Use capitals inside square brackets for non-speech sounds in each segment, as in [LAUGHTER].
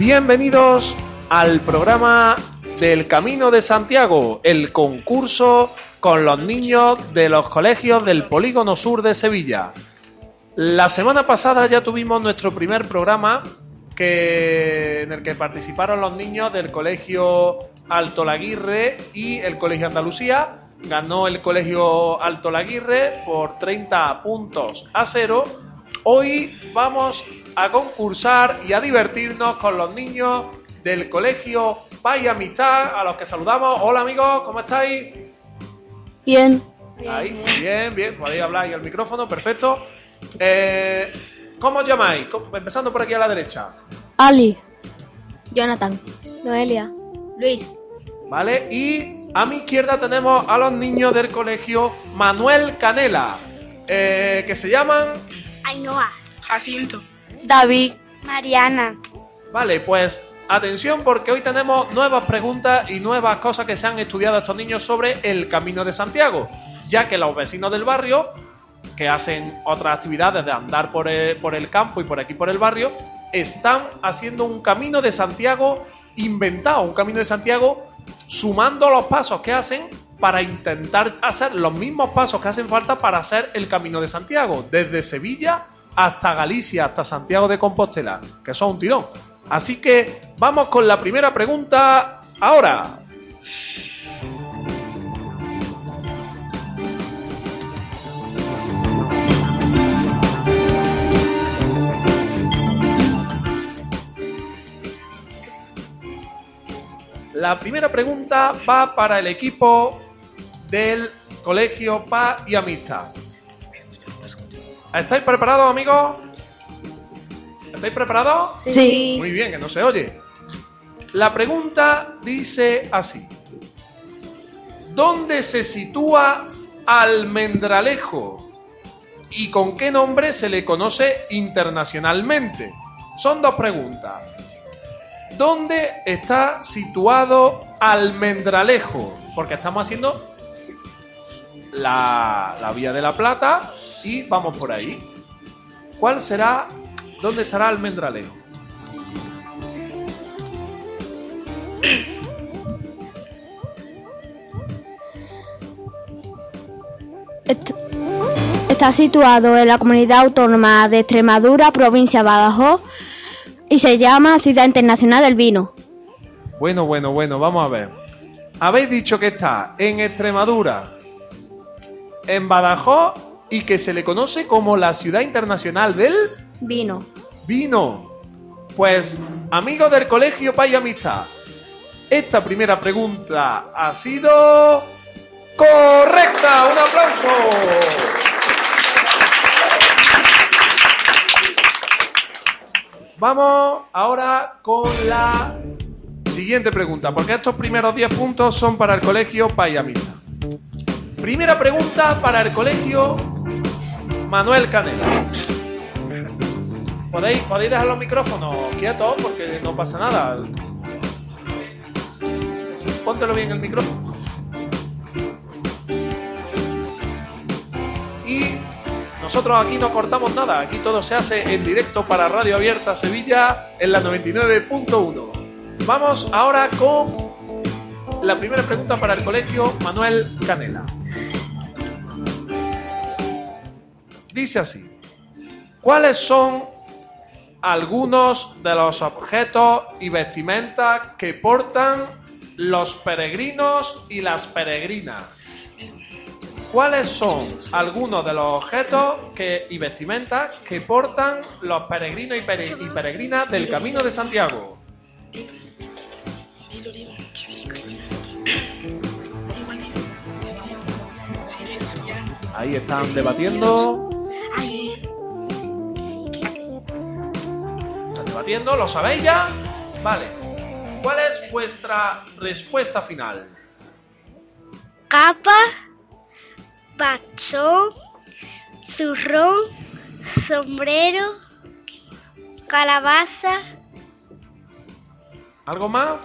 Bienvenidos al programa del Camino de Santiago, el concurso con los niños de los colegios del Polígono Sur de Sevilla. La semana pasada ya tuvimos nuestro primer programa en el que participaron los niños del Colegio Alto Laguirre y el Colegio Andalucía. Ganó el Colegio Alto Laguirre por 30 puntos a cero. Hoy vamos a concursar y a divertirnos con los niños del Colegio y Amistad, a los que saludamos. Hola amigos, ¿cómo estáis? Bien. Ahí, bien, bien, podéis hablar ahí al micrófono, perfecto. Eh, ¿Cómo os llamáis? ¿Cómo- Empezando por aquí a la derecha, Ali. Jonathan. Noelia. Luis. ¿vale? Y a mi izquierda tenemos a los niños del colegio Manuel Canela, eh, que se llaman... Ainhoa. Jacinto. David. Mariana. Vale, pues atención porque hoy tenemos nuevas preguntas y nuevas cosas que se han estudiado estos niños sobre el Camino de Santiago, ya que los vecinos del barrio, que hacen otras actividades de andar por el, por el campo y por aquí por el barrio, están haciendo un Camino de Santiago inventado, un Camino de Santiago sumando los pasos que hacen para intentar hacer los mismos pasos que hacen falta para hacer el Camino de Santiago, desde Sevilla hasta Galicia, hasta Santiago de Compostela, que son un tirón. Así que vamos con la primera pregunta ahora. La primera pregunta va para el equipo del Colegio Paz y Amistad. ¿Estáis preparados, amigos? ¿Estáis preparados? Sí. Muy bien, que no se oye. La pregunta dice así. ¿Dónde se sitúa Almendralejo? ¿Y con qué nombre se le conoce internacionalmente? Son dos preguntas. ¿Dónde está situado Almendralejo? Porque estamos haciendo la, la Vía de la Plata y vamos por ahí. ¿Cuál será? ¿Dónde estará Almendralejo? Est- Está situado en la comunidad autónoma de Extremadura, provincia de Badajoz, y se llama Ciudad Internacional del Vino. Bueno, bueno, bueno, vamos a ver. Habéis dicho que está en Extremadura, en Badajoz y que se le conoce como la ciudad internacional del Vino. vino. Pues, amigos del colegio Paz y Amistad, esta primera pregunta ha sido correcta. Un aplauso. Vamos ahora con la siguiente pregunta, porque estos primeros 10 puntos son para el colegio Paz y Amistad. Primera pregunta para el colegio Manuel Canela. ¿Podéis, podéis dejar los micrófonos quietos porque no pasa nada. Póntelo bien el micrófono. Y nosotros aquí no cortamos nada, aquí todo se hace en directo para Radio Abierta Sevilla en la 99.1. Vamos ahora con la primera pregunta para el colegio Manuel Canela. Dice así. ¿Cuáles son algunos de los objetos y vestimentas que portan los peregrinos y las peregrinas? ¿Cuáles son algunos de los objetos que, y vestimentas que portan los peregrinos y, y peregrinas del Camino de Santiago? Ahí están debatiendo. ¿Lo sabéis ya? Vale. ¿Cuál es vuestra respuesta final? Capa, bachón, zurrón, sombrero, calabaza, ¿Algo más?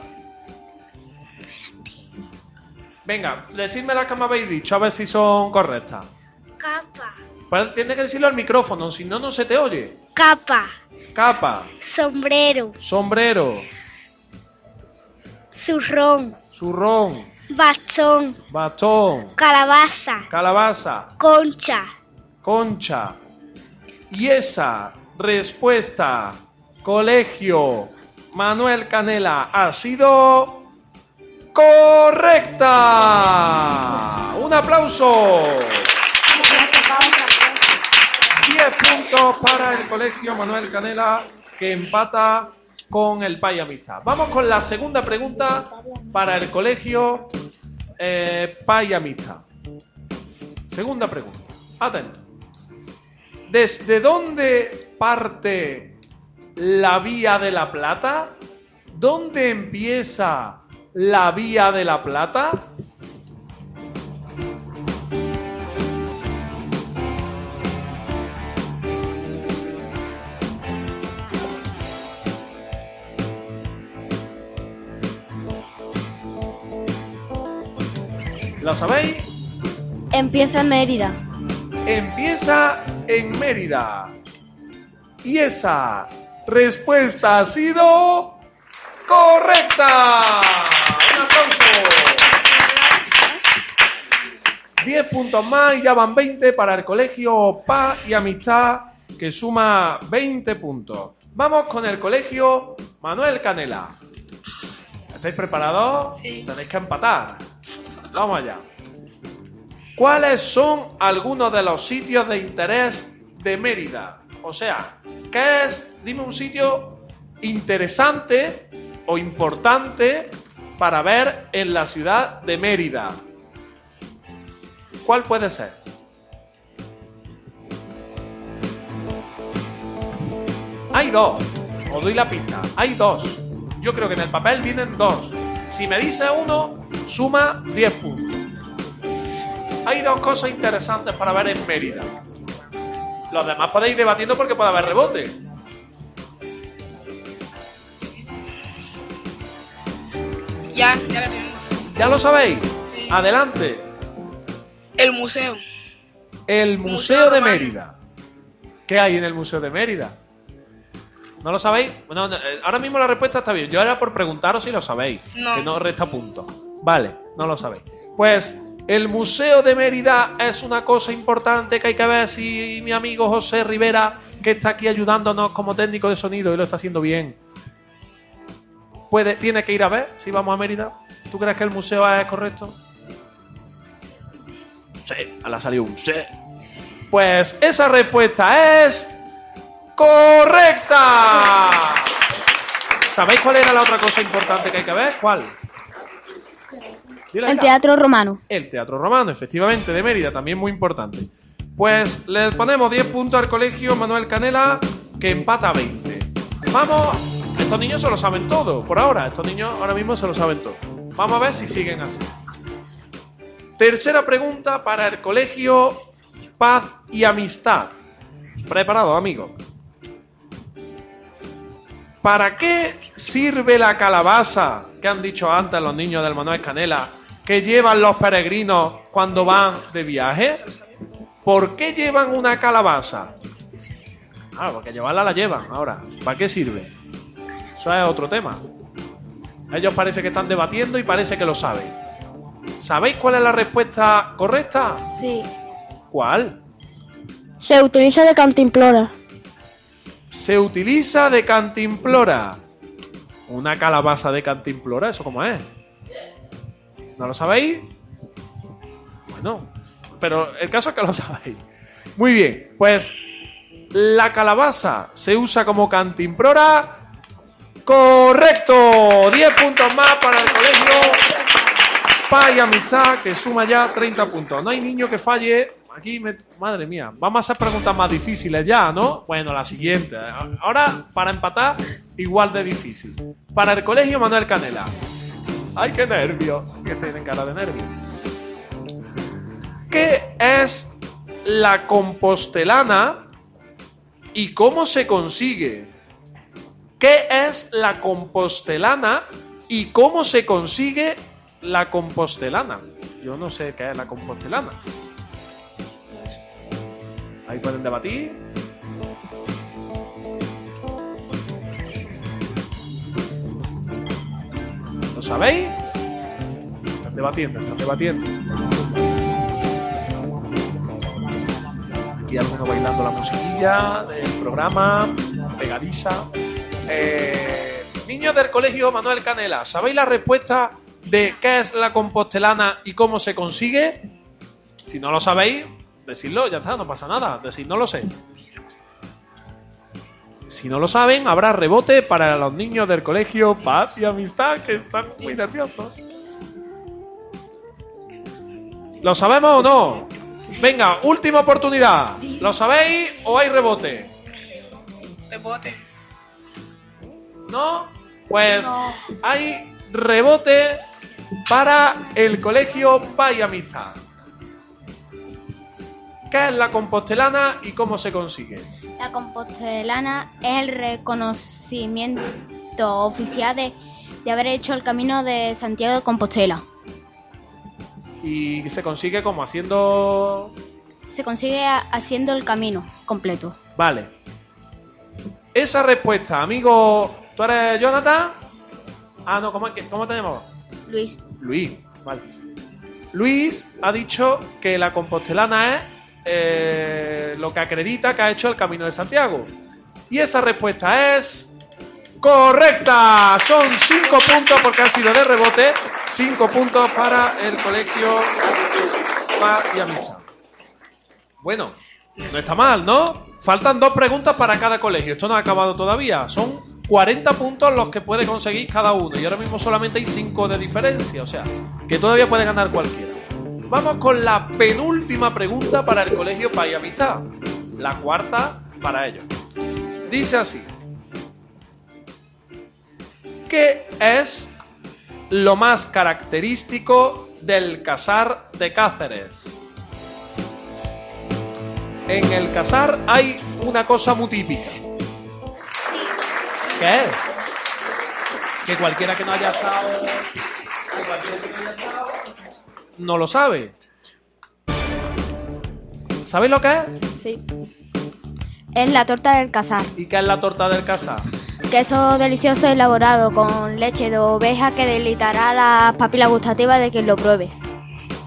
Venga, decidme las que me habéis dicho, a ver si son correctas. capa, Pues Tienes que decirlo al micrófono, si no, no se te oye. capa, Capa, sombrero, sombrero, zurrón, zurrón, bachón, bastón, calabaza, calabaza, concha. concha. Y esa respuesta, colegio Manuel Canela, ha sido correcta. Un aplauso. 10 puntos para el colegio Manuel Canela, que empata con el Pay Amistad. Vamos con la segunda pregunta para el colegio eh, Pay Amistad. Segunda pregunta. Atento. ¿Desde dónde parte la Vía de la Plata? ¿Dónde empieza la Vía de la Plata? ¿Lo sabéis? Empieza en Mérida. empieza en Mérida. Y esa respuesta ha sido correcta. Un aplauso. 10 puntos más y ya van 20 para el colegio Pa y Amistad que suma 20 puntos. Vamos con el colegio Manuel Canela. ¿Estáis preparados? Sí. Tenéis que empatar. Vamos allá. ¿Cuáles son algunos de los sitios de interés de Mérida? O sea, ¿qué es? Dime un sitio interesante o importante para ver en la ciudad de Mérida. ¿Cuál puede ser? Hay dos. Os doy la pista. Hay dos. Yo creo que en el papel vienen dos. Si me dice uno, suma 10 puntos. Hay dos cosas interesantes para ver en Mérida. Los demás podéis ir debatiendo porque puede haber rebote. Ya, ya tengo. ¿Ya lo sabéis? Sí. Adelante. El museo. El Museo Museo de Romano. Mérida. ¿Qué hay en el Museo de Mérida? ¿No lo sabéis? Bueno, no, eh, ahora mismo la respuesta está bien. Yo era por preguntaros si lo sabéis. No. Que no resta puntos. Vale, no lo sabéis. Pues el Museo de Mérida es una cosa importante que hay que ver si mi amigo José Rivera, que está aquí ayudándonos como técnico de sonido y lo está haciendo bien, puede, tiene que ir a ver si vamos a Mérida. ¿Tú crees que el museo es correcto? Sí, le ha salido un sí. Pues esa respuesta es correcta. ¿Sabéis cuál era la otra cosa importante que hay que ver? ¿Cuál? El. Teatro Romano. El Teatro Romano, efectivamente, de Mérida, también muy importante. Pues le ponemos 10 puntos al colegio Manuel Canela, que empata a 20. Vamos, estos niños se lo saben todo, por ahora, estos niños ahora mismo se lo saben todo. Vamos a ver si siguen así. Tercera pregunta para el colegio Paz y Amistad. Preparado, amigo. ¿Para qué sirve la calabaza que han dicho antes los niños del Manuel Canela que llevan los peregrinos cuando van de viaje? ¿Por qué llevan una calabaza? Claro, porque llevarla la llevan ahora. ¿Para qué sirve? Eso es otro tema. Ellos parece que están debatiendo y parece que lo saben. ¿Sabéis cuál es la respuesta correcta? Sí. ¿Cuál? Se utiliza de cantimplora. Se utiliza de cantimplora. Una calabaza de cantimplora, ¿eso cómo es? ¿No lo sabéis? Bueno, pero el caso es que lo sabéis. Muy bien, pues la calabaza se usa como cantimplora. Correcto. 10 puntos más para el colegio Paz y Amistad, que suma ya 30 puntos. No hay niño que falle. Aquí me... Madre mía, vamos a hacer preguntas más difíciles ya, ¿no? Bueno, la siguiente. Ahora, para empatar, igual de difícil. Para el colegio Manuel Canela. ¡Ay, qué nervio! Que tienen cara de nervio. ¿Qué es la compostelana y cómo se consigue? ¿Qué es la compostelana y cómo se consigue la compostelana? Yo no sé qué es la compostelana. Ahí debatir. ¿Lo sabéis? Están debatiendo, están debatiendo. Aquí algunos bailando la musiquilla del programa, pegadiza. Eh, niños del colegio Manuel Canela, ¿sabéis la respuesta de qué es la compostelana y cómo se consigue? Si no lo sabéis, decidlo, ya está, no pasa nada. Decid, no lo sé. Si no lo saben, habrá rebote para los niños del colegio Paz y Amistad, que están muy nerviosos. ¿Lo sabemos o no? Venga, última oportunidad. ¿Lo sabéis o hay rebote? Rebote. ¿No? Pues hay rebote para el colegio Paz y Amistad. ¿Qué es la compostelana y cómo se consigue? La compostelana es el reconocimiento oficial de, de haber hecho el camino de Santiago de Compostela. Y se consigue como haciendo... Se consigue ha- haciendo el camino completo. Vale. Esa respuesta, amigo... ¿Tú eres Jonathan? Ah, no, ¿cómo, es que- cómo te llamabas? Luis, Luis, vale. Luis ha dicho que la compostelana es eh, lo que acredita que ha hecho el Camino de Santiago. Y esa respuesta es correcta. Son cinco puntos porque ha sido de rebote. Cinco puntos para el colegio Amistad. Bueno, no está mal, ¿no? Faltan dos preguntas para cada colegio. Esto no ha acabado todavía. Son 40 puntos los que puede conseguir cada uno. Y ahora mismo solamente hay 5 de diferencia. O sea, que todavía puede ganar cualquiera. Vamos con la penúltima pregunta para el colegio Paz y Amistad. La cuarta para ellos. Dice así. ¿Qué es lo más característico del casar de Cáceres? En el casar hay una cosa muy típica. ¿Qué es? Que cualquiera que no haya que cualquiera que no haya estado, no lo sabe. ¿Sabéis lo que es? sí. Es la torta del casar. ¿Y qué es la torta del casar? Queso delicioso elaborado con leche de oveja que deleitará las papilas gustativas de quien lo pruebe.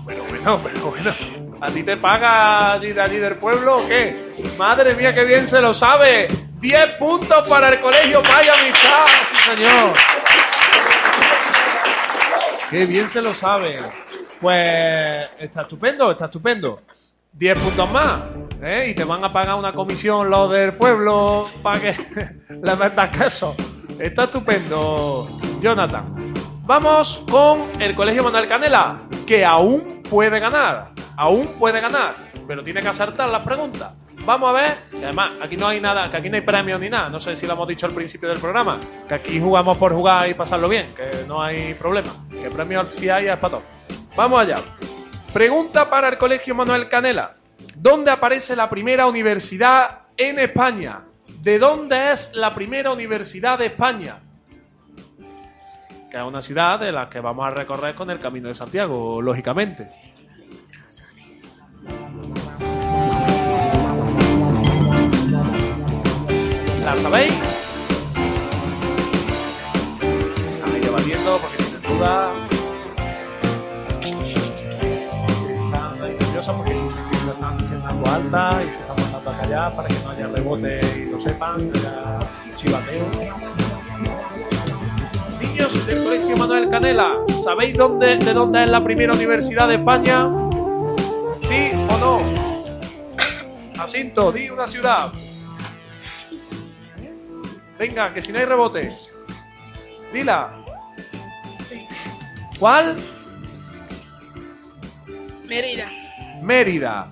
Bueno, bueno, pero bueno. ¿A ti te paga allí de allí del pueblo o qué? Madre mía, qué bien se lo sabe. 10 puntos para el colegio Vaya Amistad, sí señor. Qué bien se lo sabe. Pues está estupendo, está estupendo. 10 puntos más. ¿eh? Y te van a pagar una comisión los del pueblo para que [LAUGHS] le metas queso. Está estupendo, Jonathan. Vamos con el Colegio Manuel Canela, que aún puede ganar. Aún puede ganar, pero tiene que acertar las preguntas. Vamos a ver, y además aquí no hay nada, que aquí no hay premios ni nada, no sé si lo hemos dicho al principio del programa, que aquí jugamos por jugar y pasarlo bien, que no hay problema, que premios sí hay es para todos. Vamos allá. Pregunta para el Colegio Manuel Canela. ¿Dónde aparece la primera universidad en España? ¿De dónde es la primera universidad de España? Que es una ciudad de la que vamos a recorrer con el Camino de Santiago, lógicamente. ¿La sabéis? Están debatiendo porque tienen dudas. Alta y se están mandando a callar para que no haya rebote y lo sepan, haya chivateo. Niños del Colegio Manuel Canela, ¿sabéis dónde, de dónde es la primera universidad de España? ¿Sí o no? Jacinto, di una ciudad. Venga, que si no hay rebote. Dila. ¿Cuál? Mérida. Mérida.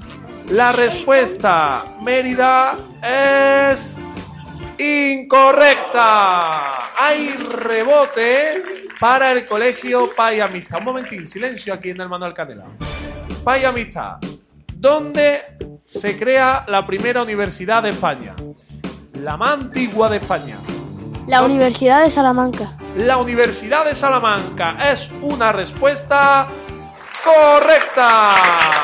La respuesta, Mérida, es incorrecta. Hay rebote para el colegio Pay Amistad. Un momentín, silencio aquí en el Manuel Canela. Pay Amistad. ¿Dónde se crea la primera universidad de España? La más antigua de España. La Universidad de Salamanca. La Universidad de Salamanca es una respuesta correcta.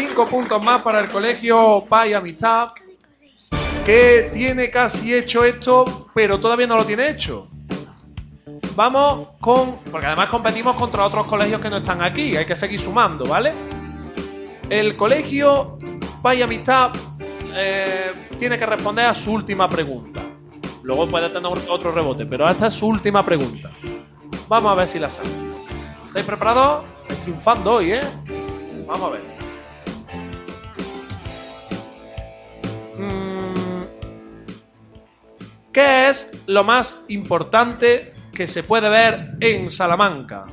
Cinco puntos más para el colegio Pay Amistad, que tiene casi hecho esto, pero todavía no lo tiene hecho. Vamos con, porque además competimos contra otros colegios que no están aquí, hay que seguir sumando, ¿vale? El colegio Pay Amistad eh, tiene que responder a su última pregunta. Luego puede tener otro rebote, pero esta es su última pregunta. Vamos a ver si la sabe. ¿Estáis preparados? Estáis triunfando hoy, ¿eh? Vamos a ver. Es lo más importante que se puede ver en Salamanca?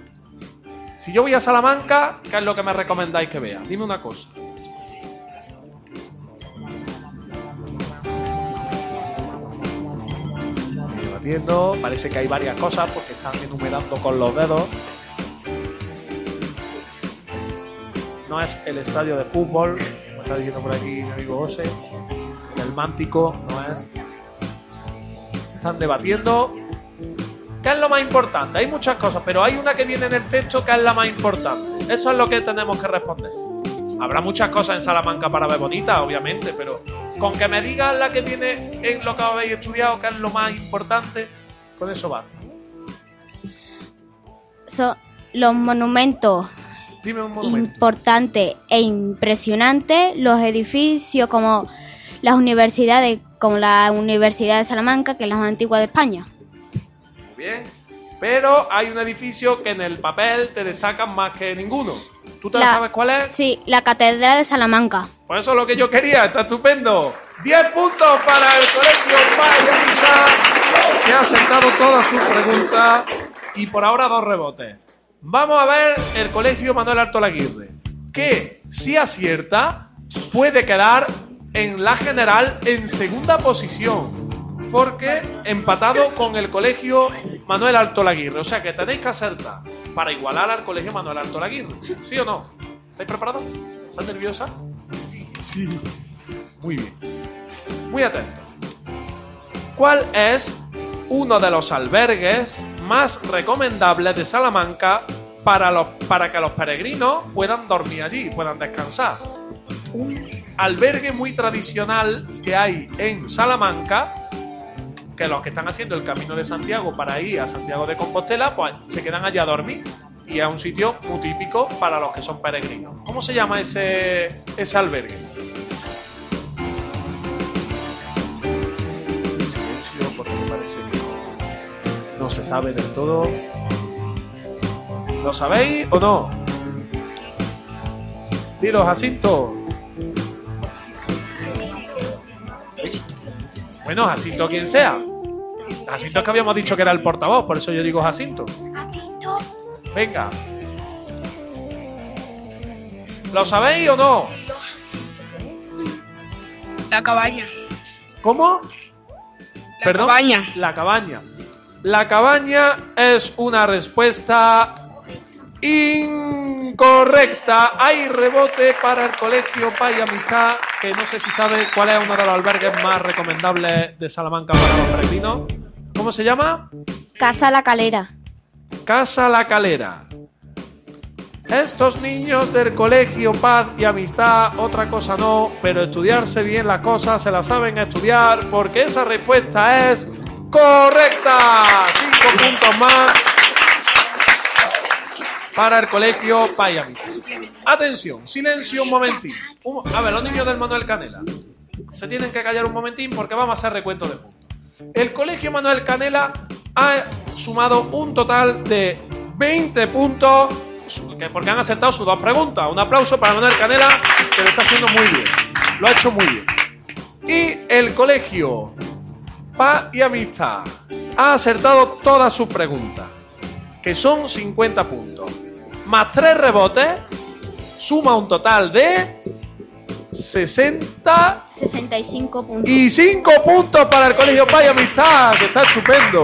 Si yo voy a Salamanca, ¿qué es lo que me recomendáis que vea? Dime una cosa. Debatiendo, parece que hay varias cosas porque están enumerando con los dedos. No es el estadio de fútbol, como está diciendo por aquí mi amigo José. El mántico no es. Están debatiendo. ¿Qué es lo más importante? Hay muchas cosas, pero hay una que viene en el texto que es la más importante. Eso es lo que tenemos que responder. Habrá muchas cosas en Salamanca para ver bonitas, obviamente, pero con que me digan la que viene en lo que habéis estudiado, que es lo más importante, con eso basta. Son los monumentos Dime un monumento. importantes e impresionantes, los edificios como las universidades, como la Universidad de Salamanca, que es la más antigua de España. Muy bien. Pero hay un edificio que en el papel te destacan más que ninguno. ¿Tú te La- sabes cuál es? Sí, la Catedral de Salamanca. Pues eso es lo que yo quería, está estupendo. 10 puntos para el colegio Vaya Amistad, que ha acertado todas sus preguntas y por ahora dos rebotes. Vamos a ver el colegio Manuel Artolaguirre, que si acierta puede quedar en la general en segunda posición, porque empatado con el colegio Manuel Artolaguirre. O sea que tenéis que acertar para igualar al colegio Manuel Artolaguirre. ¿Sí o no? ¿Estáis preparados? ¿Estás nerviosa? Sí. Muy bien. Muy atento. ¿Cuál es uno de los albergues más recomendables de Salamanca para, los, para que los peregrinos puedan dormir allí, puedan descansar? Un albergue muy tradicional que hay en Salamanca, que los que están haciendo el camino de Santiago para ir a Santiago de Compostela, pues se quedan allí a dormir. Y es un sitio muy típico para los que son peregrinos. ¿Cómo se llama ese, ese albergue? no se sabe del todo. ¿Lo sabéis o no? Dilo, Jacinto. Bueno, Jacinto quien sea. Jacinto es que habíamos dicho que era el portavoz, por eso yo digo Jacinto. Venga. ¿Lo sabéis o no? La cabaña. ¿Cómo? La ¿Perdón? cabaña. La cabaña. La cabaña es una respuesta incorrecta. Hay rebote para el colegio Pay Amistad, que no sé si sabe cuál es uno de los albergues más recomendables de Salamanca para los peregrinos. ¿Cómo se llama? Casa La Calera. Casa La Calera. Estos niños del colegio Paz y Amistad, otra cosa no, pero estudiarse bien las cosas, se las saben estudiar, porque esa respuesta es correcta. Cinco puntos más para el colegio Amistad. Atención, silencio un momentín. A ver, los niños del Manuel Canela. Se tienen que callar un momentín porque vamos a hacer recuento de puntos. El colegio Manuel Canela ha sumado un total de 20 puntos porque han acertado sus dos preguntas. Un aplauso para Manuel Canela, que lo está haciendo muy bien. Lo ha hecho muy bien. Y el colegio Paz y Amistad ha acertado todas sus preguntas, que son 50 puntos. Más tres rebotes, Suma un total de 60 65 puntos. y 5 puntos para el Colegio Pay Amistad, que está estupendo.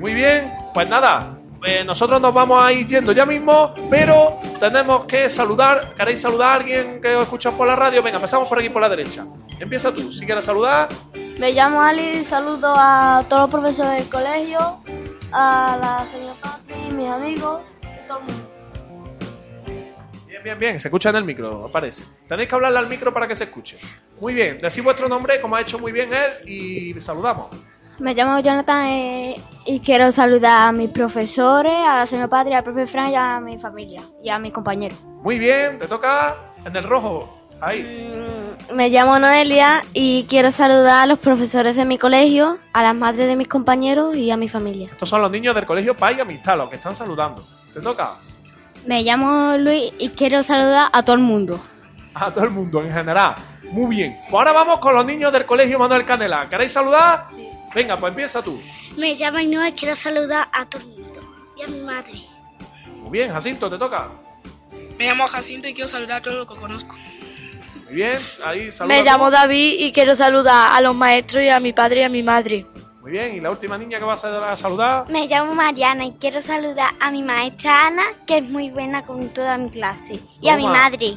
Muy bien, pues nada, eh, nosotros nos vamos a ir yendo ya mismo, pero tenemos que saludar. ¿Queréis saludar a alguien que os escucha por la radio? Venga, empezamos por aquí por la derecha. Empieza tú, si quieres saludar. Me llamo Ali, saludo a todos los profesores del colegio, a la señora Pati, mis amigos, y. Bien, bien, bien, se escucha en el micro, aparece. Tenéis que hablarle al micro para que se escuche. Muy bien, decid vuestro nombre, como ha hecho muy bien él, y saludamos. Me llamo Jonathan eh, y quiero saludar a mis profesores, a la señora Patria, al profe Fran y a mi familia y a mis compañeros. Muy bien, te toca en el rojo. Ahí. Mm, Me llamo Noelia y quiero saludar a los profesores de mi colegio, a las madres de mis compañeros y a mi familia. Estos son los niños del colegio Pay Amistad, los que están saludando. Te toca Me llamo Luis y quiero saludar a todo el mundo. a todo el mundo en general. Muy bien. Pues ahora vamos con los niños del colegio Manuel Canela. ¿Queréis saludar? Venga, pues empieza tú. Me llamo Ainhoa y quiero saludar a todo el mundo. Y a mi madre. Muy bien, Jacinto, te toca. Me llamo Jacinto y quiero saludar a todos los que conozco. Muy bien, ahí saluda. Me llamo David y quiero saludar a los maestros y a mi padre y a mi madre. Muy bien, y la última niña que vas a saludar. Me llamo Mariana y quiero saludar a mi maestra Ana, que es muy buena con toda mi clase. Y a mi madre.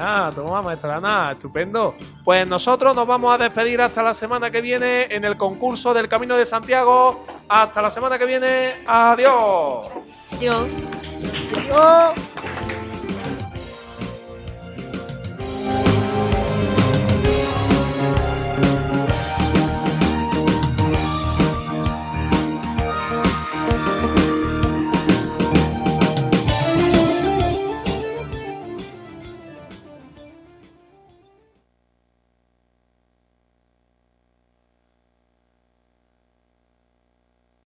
Ah, toma, maestra Ana, estupendo. Pues nosotros nos vamos a despedir hasta la semana que viene en el concurso del Camino de Santiago. Hasta la semana que viene. Adiós. Adiós. Yo